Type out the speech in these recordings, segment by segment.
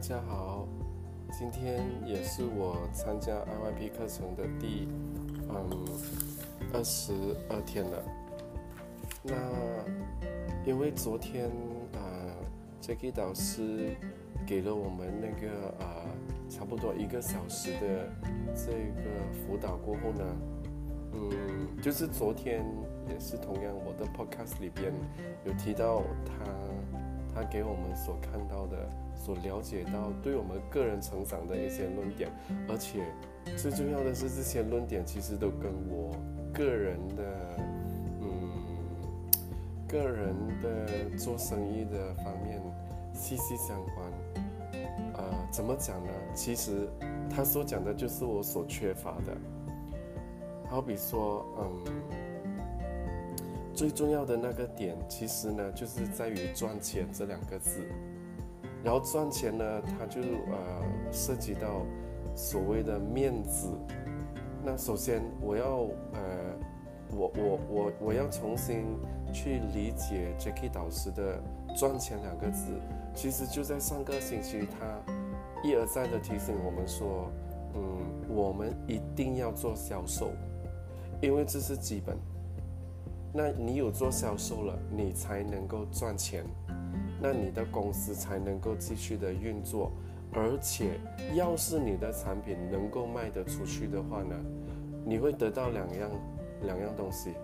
大家好，今天也是我参加 IYP 课程的第嗯二十二天了。那因为昨天啊，Jackie 导师给了我们那个啊差不多一个小时的这个辅导过后呢，嗯，就是昨天也是同样我的 Podcast 里边有提到他他给我们所看到的。所了解到对我们个人成长的一些论点，而且最重要的是，这些论点其实都跟我个人的，嗯，个人的做生意的方面息息相关。呃，怎么讲呢？其实他所讲的就是我所缺乏的。好比说，嗯，最重要的那个点，其实呢，就是在于赚钱这两个字。然后赚钱呢，它就呃涉及到所谓的面子。那首先我要呃，我我我我要重新去理解 Jackie 导师的“赚钱”两个字。其实就在上个星期，他一而再的提醒我们说，嗯，我们一定要做销售，因为这是基本。那你有做销售了，你才能够赚钱。那你的公司才能够继续的运作，而且要是你的产品能够卖得出去的话呢，你会得到两样两样东西，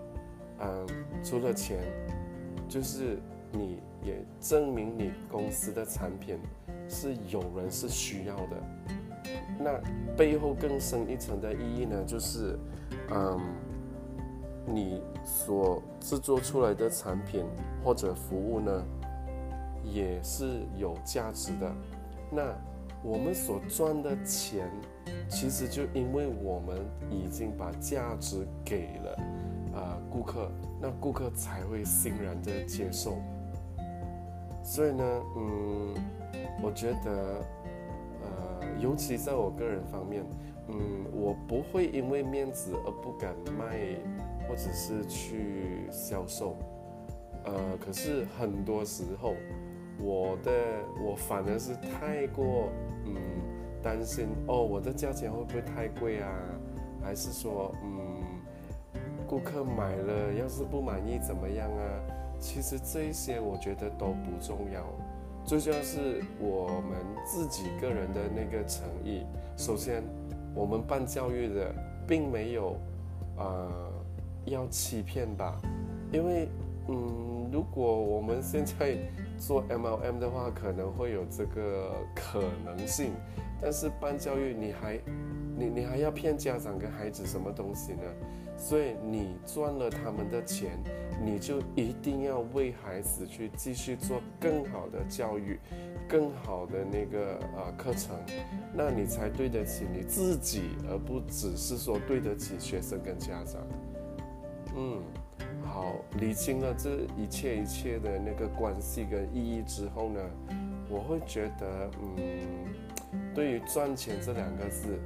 嗯，除了钱，就是你也证明你公司的产品是有人是需要的。那背后更深一层的意义呢，就是嗯，你所制作出来的产品或者服务呢。也是有价值的。那我们所赚的钱，其实就因为我们已经把价值给了啊顾客，那顾客才会欣然的接受。所以呢，嗯，我觉得，呃，尤其在我个人方面，嗯，我不会因为面子而不敢卖，或者是去销售。呃，可是很多时候。我的我反而是太过嗯担心哦，我的价钱会不会太贵啊？还是说嗯顾客买了要是不满意怎么样啊？其实这些我觉得都不重要，最重要是我们自己个人的那个诚意。首先，我们办教育的并没有呃要欺骗吧？因为嗯，如果我们现在做 MLM 的话，可能会有这个可能性，但是办教育你还，你你还要骗家长跟孩子什么东西呢？所以你赚了他们的钱，你就一定要为孩子去继续做更好的教育，更好的那个呃课程，那你才对得起你自己，而不只是说对得起学生跟家长。嗯。好，理清了这一切一切的那个关系跟意义之后呢，我会觉得，嗯，对于赚钱这两个字，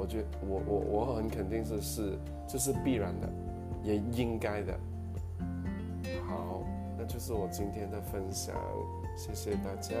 我觉我我我很肯定是是这是必然的，也应该的。好，那就是我今天的分享，谢谢大家。